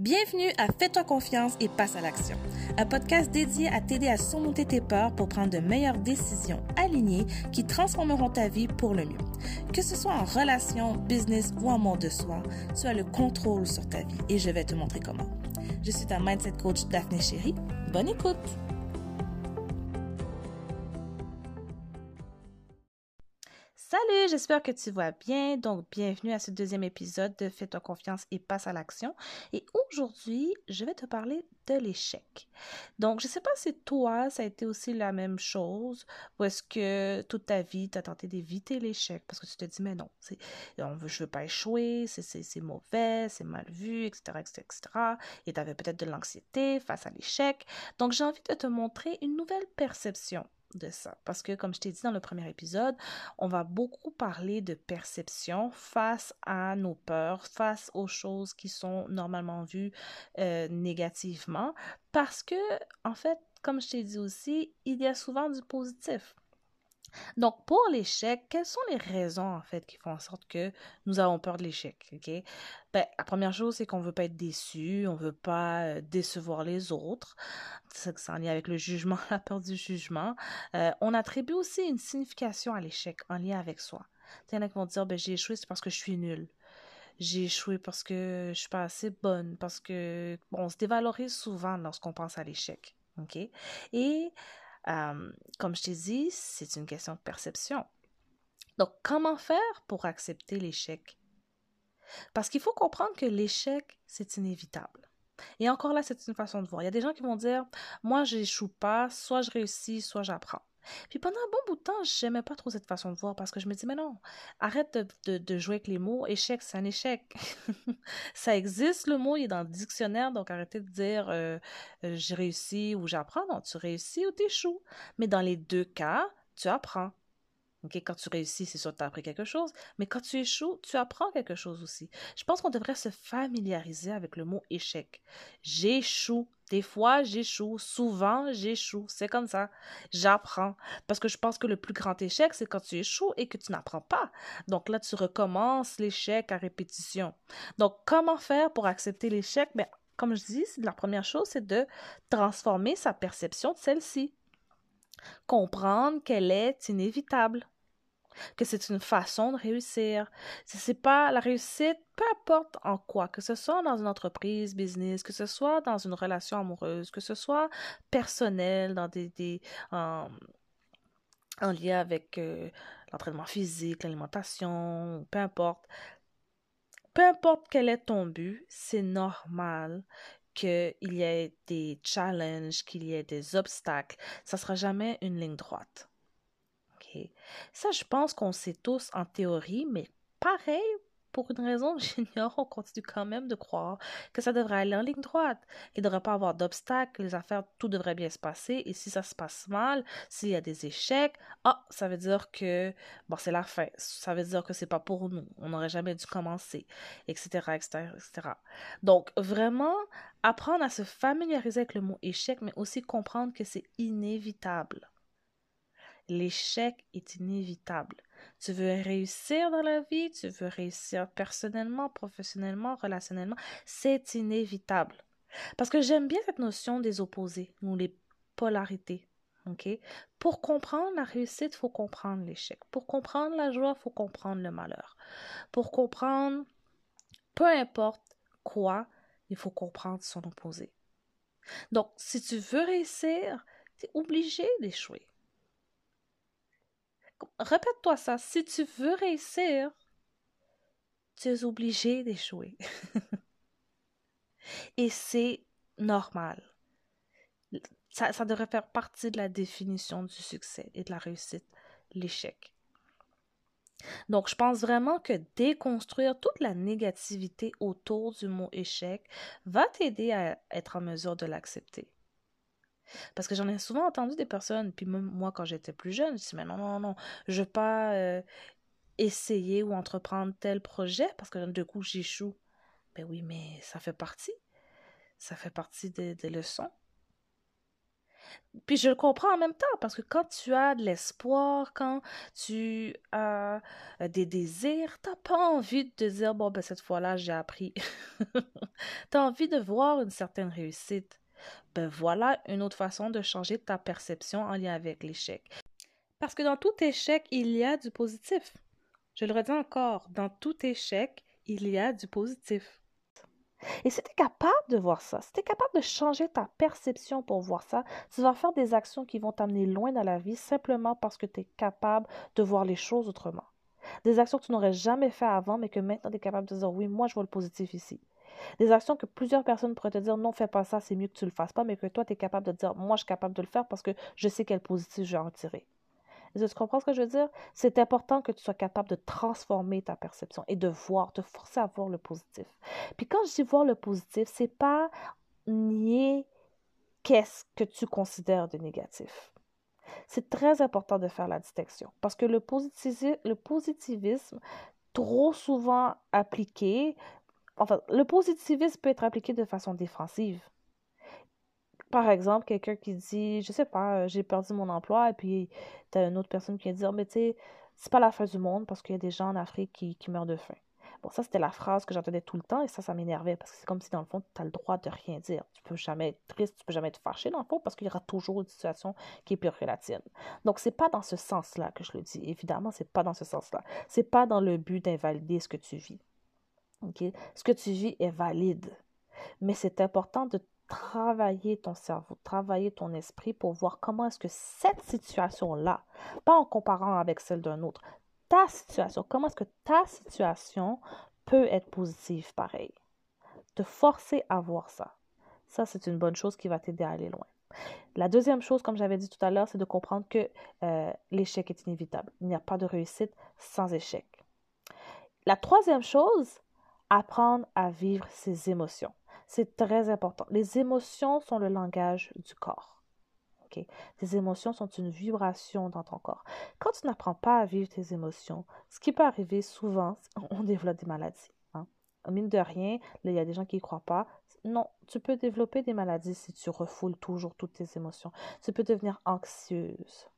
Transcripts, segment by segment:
Bienvenue à Fais-toi confiance et passe à l'action, un podcast dédié à t'aider à surmonter tes peurs pour prendre de meilleures décisions alignées qui transformeront ta vie pour le mieux. Que ce soit en relation, business ou en monde de soi, tu as le contrôle sur ta vie et je vais te montrer comment. Je suis ta mindset coach Daphné Chéri. Bonne écoute! Salut, j'espère que tu vas bien. Donc, bienvenue à ce deuxième épisode de Fais-toi confiance et passe à l'action. Et aujourd'hui, je vais te parler de l'échec. Donc, je ne sais pas si toi, ça a été aussi la même chose ou est-ce que toute ta vie, tu as tenté d'éviter l'échec parce que tu te dis, mais non, je ne veux pas échouer, c'est mauvais, c'est mal vu, etc., etc., etc. Et tu avais peut-être de l'anxiété face à l'échec. Donc, j'ai envie de te montrer une nouvelle perception de ça. Parce que, comme je t'ai dit dans le premier épisode, on va beaucoup parler de perception face à nos peurs, face aux choses qui sont normalement vues euh, négativement. Parce que, en fait, comme je t'ai dit aussi, il y a souvent du positif. Donc, pour l'échec, quelles sont les raisons, en fait, qui font en sorte que nous avons peur de l'échec, OK? Ben, la première chose, c'est qu'on ne veut pas être déçu, on ne veut pas euh, décevoir les autres. C'est en lien avec le jugement, la peur du jugement. Euh, on attribue aussi une signification à l'échec en lien avec soi. Il y en a qui vont dire, ben, j'ai échoué, c'est parce que je suis nulle. J'ai échoué parce que je suis pas assez bonne, parce que, bon, on se dévalorise souvent lorsqu'on pense à l'échec, OK? Et comme je t'ai dit, c'est une question de perception. Donc, comment faire pour accepter l'échec? Parce qu'il faut comprendre que l'échec, c'est inévitable. Et encore là, c'est une façon de voir. Il y a des gens qui vont dire, moi, j'échoue pas, soit je réussis, soit j'apprends. Puis pendant un bon bout de temps, j'aimais pas trop cette façon de voir parce que je me dis, mais non, arrête de, jouer avec les mots. Échec, c'est un échec. ça existe, le mot, il est dans le dictionnaire, donc arrêtez de dire euh, euh, j'ai réussi ou j'apprends. Non, tu réussis ou tu échoues. Mais dans les deux cas, tu apprends. Quand tu réussis, c'est sûr que tu as appris quelque chose, mais quand tu échoues, tu apprends quelque chose aussi. Je pense qu'on devrait se familiariser avec le mot échec. J'échoue. Des fois, j'échoue. Souvent, j'échoue. C'est comme ça. J'apprends. Parce que je pense que le plus grand échec, c'est quand tu échoues et que tu n'apprends pas. Donc là, tu recommences l'échec à répétition. Donc, comment faire pour accepter l'échec? Ben, comme je dis, la première chose, c'est de transformer sa perception de celle-ci comprendre qu'elle est inévitable, que c'est une façon de réussir. C'est pas la réussite, peu importe en quoi, que ce soit dans une entreprise, business, que ce soit dans une relation amoureuse, que ce soit personnel, dans des en, lien avec euh, l'entraînement physique, l'alimentation, peu importe. Peu importe quel est ton but, c'est normal qu'il y ait des challenges, qu'il y ait des obstacles. Ça ne sera jamais une ligne droite. Ça, je pense qu'on sait tous en théorie, mais pareil, pour une raison j'ignore, on continue quand même de croire que ça devrait aller en ligne droite. Il ne devrait pas avoir d'obstacles, les affaires, tout devrait bien se passer. Et si ça se passe mal, s'il y a des échecs, ah, ça veut dire que, bon, c'est la fin. Ça veut dire que c'est pas pour nous. On n'aurait jamais dû commencer, etc., etc., etc. Donc, vraiment, apprendre à se familiariser avec le mot échec, mais aussi comprendre que c'est inévitable. L'échec est inévitable. Tu veux réussir dans la vie, tu veux réussir personnellement, professionnellement, relationnellement, c'est inévitable. Parce que j'aime bien cette notion des opposés ou les polarités. Pour comprendre la réussite, il faut comprendre l'échec. Pour comprendre la joie, il faut comprendre le malheur. Pour comprendre peu importe quoi, il faut comprendre son opposé. Donc, si tu veux réussir, tu es obligé d'échouer. Répète-toi ça. Si tu veux réussir, tu es obligé d'échouer. Et c'est normal. Ça, ça devrait faire partie de la définition du succès et de la réussite, l'échec. Donc, je pense vraiment que déconstruire toute la négativité autour du mot échec va t'aider à être en mesure de l'accepter. Parce que j'en ai souvent entendu des personnes, puis même moi quand j'étais plus jeune, je me mais non, non, non, je veux pas euh, essayer ou entreprendre tel projet parce que du coup j'échoue. Ben oui, mais ça fait partie. Ça fait partie des, des leçons. Puis je le comprends en même temps, parce que quand tu as de l'espoir, quand tu as euh, des désirs, t'as pas envie de te dire, bon, ben cette fois-là, j'ai appris. tu as envie de voir une certaine réussite. Ben voilà une autre façon de changer ta perception en lien avec l'échec. Parce que dans tout échec, il y a du positif. Je le redis encore, dans tout échec, il y a du positif. Et si tu es capable de voir ça, si tu es capable de changer ta perception pour voir ça, tu vas faire des actions qui vont t'amener loin dans la vie simplement parce que tu es capable de voir les choses autrement. Des actions que tu n'aurais jamais fait avant, mais que maintenant tu es capable de dire oui, moi je vois le positif ici. Des actions que plusieurs personnes pourraient te dire non, fais pas ça, c'est mieux que tu le fasses pas, mais que toi tu es capable de dire moi je suis capable de le faire parce que je sais quel positif je vais en tirer. Est-ce tu comprends ce que je veux dire? C'est important que tu sois capable de transformer ta perception et de voir, te forcer à voir le positif. Puis quand je dis voir le positif, c'est pas nier qu'est-ce que tu considères de négatif. C'est très important de faire la distinction parce que le positivisme trop souvent appliqué, enfin, le positivisme peut être appliqué de façon défensive. Par exemple, quelqu'un qui dit, je sais pas, j'ai perdu mon emploi, et puis tu as une autre personne qui va dire, mais tu sais, c'est pas la fin du monde parce qu'il y a des gens en Afrique qui, meurent de faim. Bon, ça, c'était la phrase que j'entendais tout le temps et ça, ça m'énervait parce que c'est comme si, dans le fond, tu le droit de rien dire. Tu peux jamais être triste, tu peux jamais être fâché, dans le fond, parce qu'il y aura toujours une situation qui est pire que la tienne. Donc, c'est pas dans ce sens-là que je le dis. Évidemment, c'est pas dans ce sens-là. C'est pas dans le but d'invalider ce que tu vis. Ce que tu vis est valide. Mais c'est important de travailler ton cerveau, travailler ton esprit pour voir comment est-ce que cette situation-là, pas en comparant avec celle d'un autre, ta situation, comment est-ce que ta situation peut être positive pareil? Te forcer à voir ça. Ça, c'est une bonne chose qui va t'aider à aller loin. La deuxième chose, comme j'avais dit tout à l'heure, c'est de comprendre que euh, l'échec est inévitable. Il n'y a pas de réussite sans échec. La troisième chose, apprendre à vivre ses émotions. C'est très important. Les émotions sont le langage du corps. Okay? Tes émotions sont une vibration dans ton corps. Quand tu n'apprends pas à vivre tes émotions, ce qui peut arriver souvent, on développe des maladies. Hein? Mine de rien, il y a des gens qui ne croient pas. Non, tu peux développer des maladies si tu refoules toujours toutes tes émotions. Tu peux devenir anxieuse.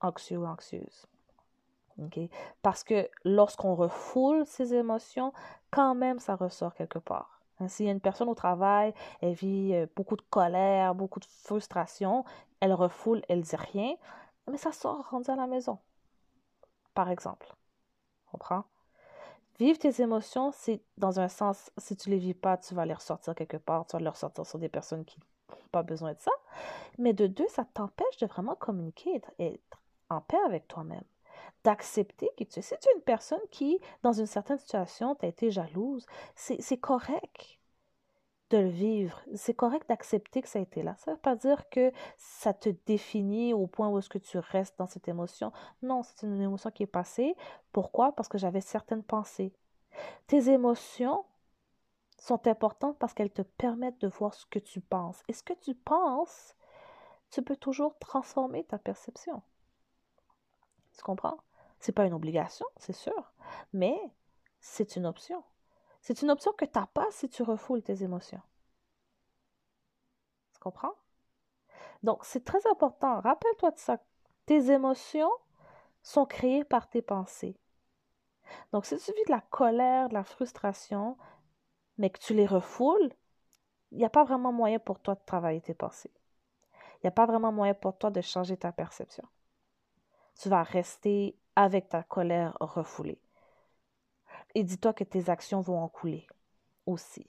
Anxieux ou anxieuse. Parce que lorsqu'on refoule ses émotions, quand même, ça ressort quelque part. Hein, s'il y a une personne au travail, elle vit euh, beaucoup de colère, beaucoup de frustration, elle refoule, elle dit rien, mais ça sort rendu à la maison. Par exemple. Comprends? Vivre tes émotions, c'est dans un sens, si tu les vis pas, tu vas les ressortir quelque part, tu vas les ressortir sur des personnes qui n'ont pas besoin de ça. Mais de deux, ça t'empêche de vraiment communiquer et être en paix avec toi-même d'accepter que tu si tu es une personne qui, dans une certaine situation, t'a été jalouse, c'est correct de le vivre. C'est correct d'accepter que ça a été là. Ça ne veut pas dire que ça te définit au point où est-ce que tu restes dans cette émotion. Non, c'est une émotion qui est passée. Pourquoi? Parce que j'avais certaines pensées. Tes émotions sont importantes parce qu'elles te permettent de voir ce que tu penses. Et ce que tu penses, tu peux toujours transformer ta perception. Tu comprends? C'est pas une obligation, c'est sûr, mais c'est une option. C'est une option que tu n'as pas si tu refoules tes émotions. Tu comprends? Donc, c'est très important. Rappelle-toi de ça. Tes émotions sont créées par tes pensées. Donc, si tu vis de la colère, de la frustration, mais que tu les refoules, il n'y a pas vraiment moyen pour toi de travailler tes pensées. Il n'y a pas vraiment moyen pour toi de changer ta perception tu vas rester avec ta colère refoulée. Et dis-toi que tes actions vont en couler aussi.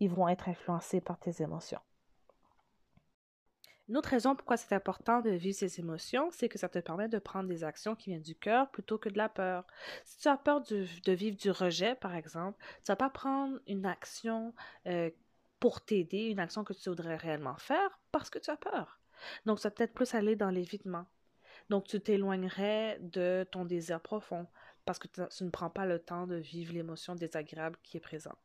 Ils vont être influencés par tes émotions. Une autre raison pourquoi c'est important de vivre ces émotions, c'est que ça te permet de prendre des actions qui viennent du cœur plutôt que de la peur. Si tu as peur de, vivre du rejet, par exemple, tu vas pas prendre une action euh, pour t'aider, une action que tu voudrais réellement faire parce que tu as peur. Donc, ça peut-être plus aller dans l'évitement. Donc, tu t'éloignerais de ton désir profond parce que tu ne prends pas le temps de vivre l'émotion désagréable qui est présente.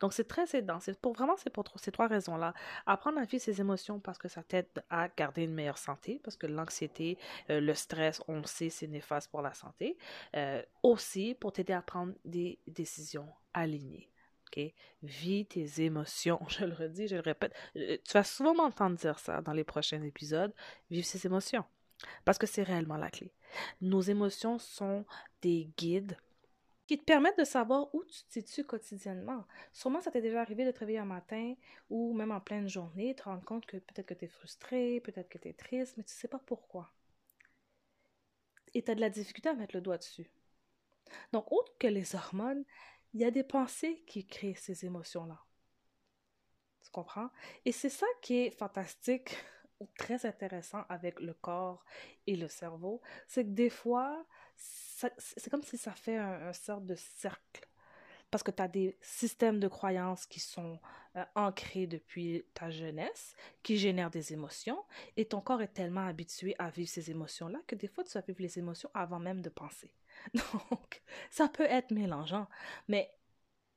Donc, c'est très aidant. C'est pour vraiment, c'est pour ces trois raisons-là. Apprendre à vivre ses émotions parce que ça t'aide à garder une meilleure santé, parce que l'anxiété, euh, le stress, on le sait, c'est néfaste pour la santé. Euh, aussi, pour t'aider à prendre des décisions alignées. OK? Vis tes émotions. Je le redis, je le répète. Euh, tu vas souvent m'entendre dire ça dans les prochains épisodes. Vive ses émotions. Parce que c'est réellement la clé. Nos émotions sont des guides qui te permettent de savoir où tu te situes quotidiennement. Sûrement, ça t'est déjà arrivé de te réveiller un matin ou même en pleine journée, te rendre compte que peut-être que tu es frustré, peut-être que tu es triste, mais tu ne sais pas pourquoi. Et tu as de la difficulté à mettre le doigt dessus. Donc, autre que les hormones, il y a des pensées qui créent ces émotions-là. Tu comprends? Et c'est ça qui est fantastique très intéressant avec le corps et le cerveau, c'est que des fois, c'est comme si ça fait un, sorte de cercle. Parce que tu as des systèmes de croyances qui sont euh, ancrés depuis ta jeunesse, qui génèrent des émotions, et ton corps est tellement habitué à vivre ces émotions-là que des fois, tu vas vivre les émotions avant même de penser. Donc, ça peut être mélangeant. Mais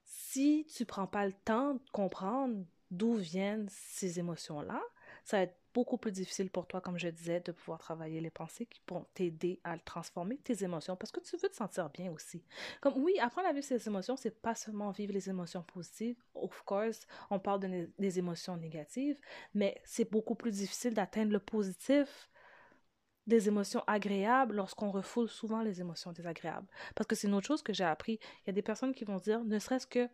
si tu prends pas le temps de comprendre d'où viennent ces émotions-là, ça va être beaucoup plus difficile pour toi, comme je disais, de pouvoir travailler les pensées qui vont t'aider à transformer tes émotions parce que tu veux te sentir bien aussi. Comme oui, apprendre à vivre ces émotions, c'est pas seulement vivre les émotions positives. Of course, on parle de des émotions négatives, mais c'est beaucoup plus difficile d'atteindre le positif des émotions agréables lorsqu'on refoule souvent les émotions désagréables. Parce que c'est une autre chose que j'ai appris. Il y a des personnes qui vont dire, ne serait-ce que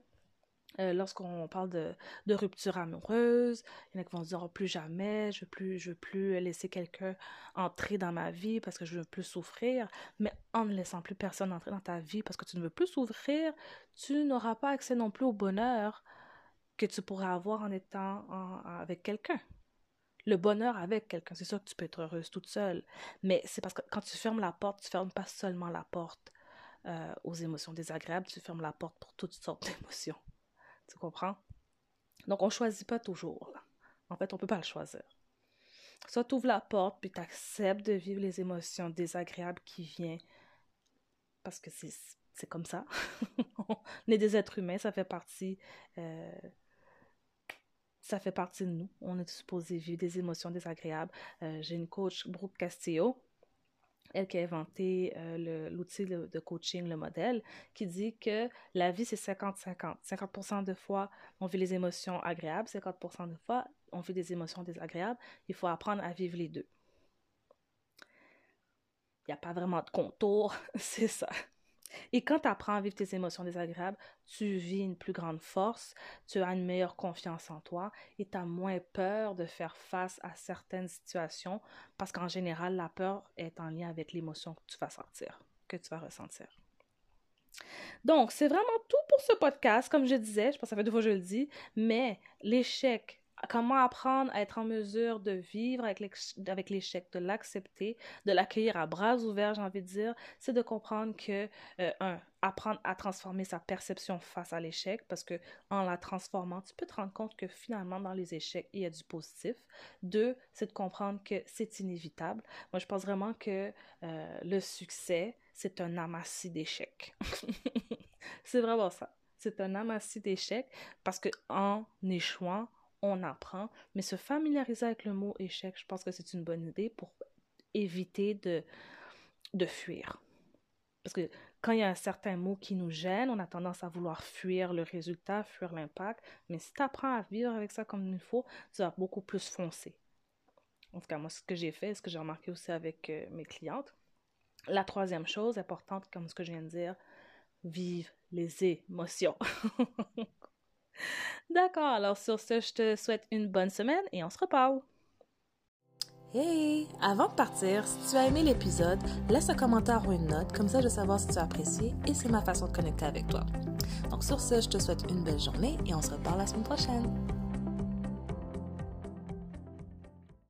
euh, lorsqu'on parle de, rupture amoureuse, il y en a qui vont se dire oh, plus jamais, je veux plus, je veux plus laisser quelqu'un entrer dans ma vie parce que je veux plus souffrir. Mais en ne laissant plus personne entrer dans ta vie parce que tu ne veux plus souffrir, tu n'auras pas accès non plus au bonheur que tu pourrais avoir en étant avec quelqu'un. Le bonheur avec quelqu'un, c'est sûr que tu peux être heureuse toute seule, mais c'est parce que quand tu fermes la porte, tu fermes pas seulement la porte euh, aux émotions désagréables, tu fermes la porte pour toutes sortes d'émotions. Tu comprends? Donc, on ne choisit pas toujours. En fait, on ne peut pas le choisir. Soit tu ouvres la porte, puis tu acceptes de vivre les émotions désagréables qui viennent. Parce que c'est comme ça. on est des êtres humains, ça fait partie. Euh, ça fait partie de nous. On est supposé vivre des émotions désagréables. Euh, j'ai une coach, Brooke Castillo, elle qui a inventé euh, l'outil de, coaching, le modèle, qui dit que la vie, c'est 50-50. 50%, de fois, on vit les émotions agréables, 50% de fois, on vit des émotions désagréables. Il faut apprendre à vivre les deux. Il n'y a pas vraiment de contour, c'est ça. Et quand tu apprends à vivre tes émotions désagréables, tu vis une plus grande force, tu as une meilleure confiance en toi et tu as moins peur de faire face à certaines situations parce qu'en général, la peur est en lien avec l'émotion que tu vas sentir, que tu vas ressentir. Donc, c'est vraiment tout pour ce podcast. Comme je disais, je pense que ça fait deux fois que je le dis, mais l'échec comment apprendre à être en mesure de vivre avec l'échec, de l'accepter, de l'accueillir à bras ouverts, j'ai envie de dire, c'est de comprendre que, euh, un, apprendre à transformer sa perception face à l'échec, parce que en la transformant, tu peux te rendre compte que finalement, dans les échecs, il y a du positif. Deux, c'est de comprendre que c'est inévitable. Moi, je pense vraiment que euh, le succès, c'est un amassis d'échecs. c'est vraiment ça. C'est un amassis d'échecs parce que en échouant, on apprend, mais se familiariser avec le mot échec, je pense que c'est une bonne idée pour éviter de, de fuir. Parce que quand il y a un certain mot qui nous gêne, on a tendance à vouloir fuir le résultat, fuir l'impact. Mais si tu apprends à vivre avec ça comme il faut, tu vas beaucoup plus foncer. En tout cas, moi, ce que j'ai fait, ce que j'ai remarqué aussi avec euh, mes clientes. La troisième chose importante, comme ce que je viens de dire, vive les émotions. D'accord, alors sur ce, je te souhaite une bonne semaine et on se reparle. Hey! Avant de partir, si tu as aimé l'épisode, laisse un commentaire ou une note, comme ça je vais savoir si tu as apprécié et c'est ma façon de connecter avec toi. Donc sur ce, je te souhaite une belle journée et on se reparle la semaine prochaine.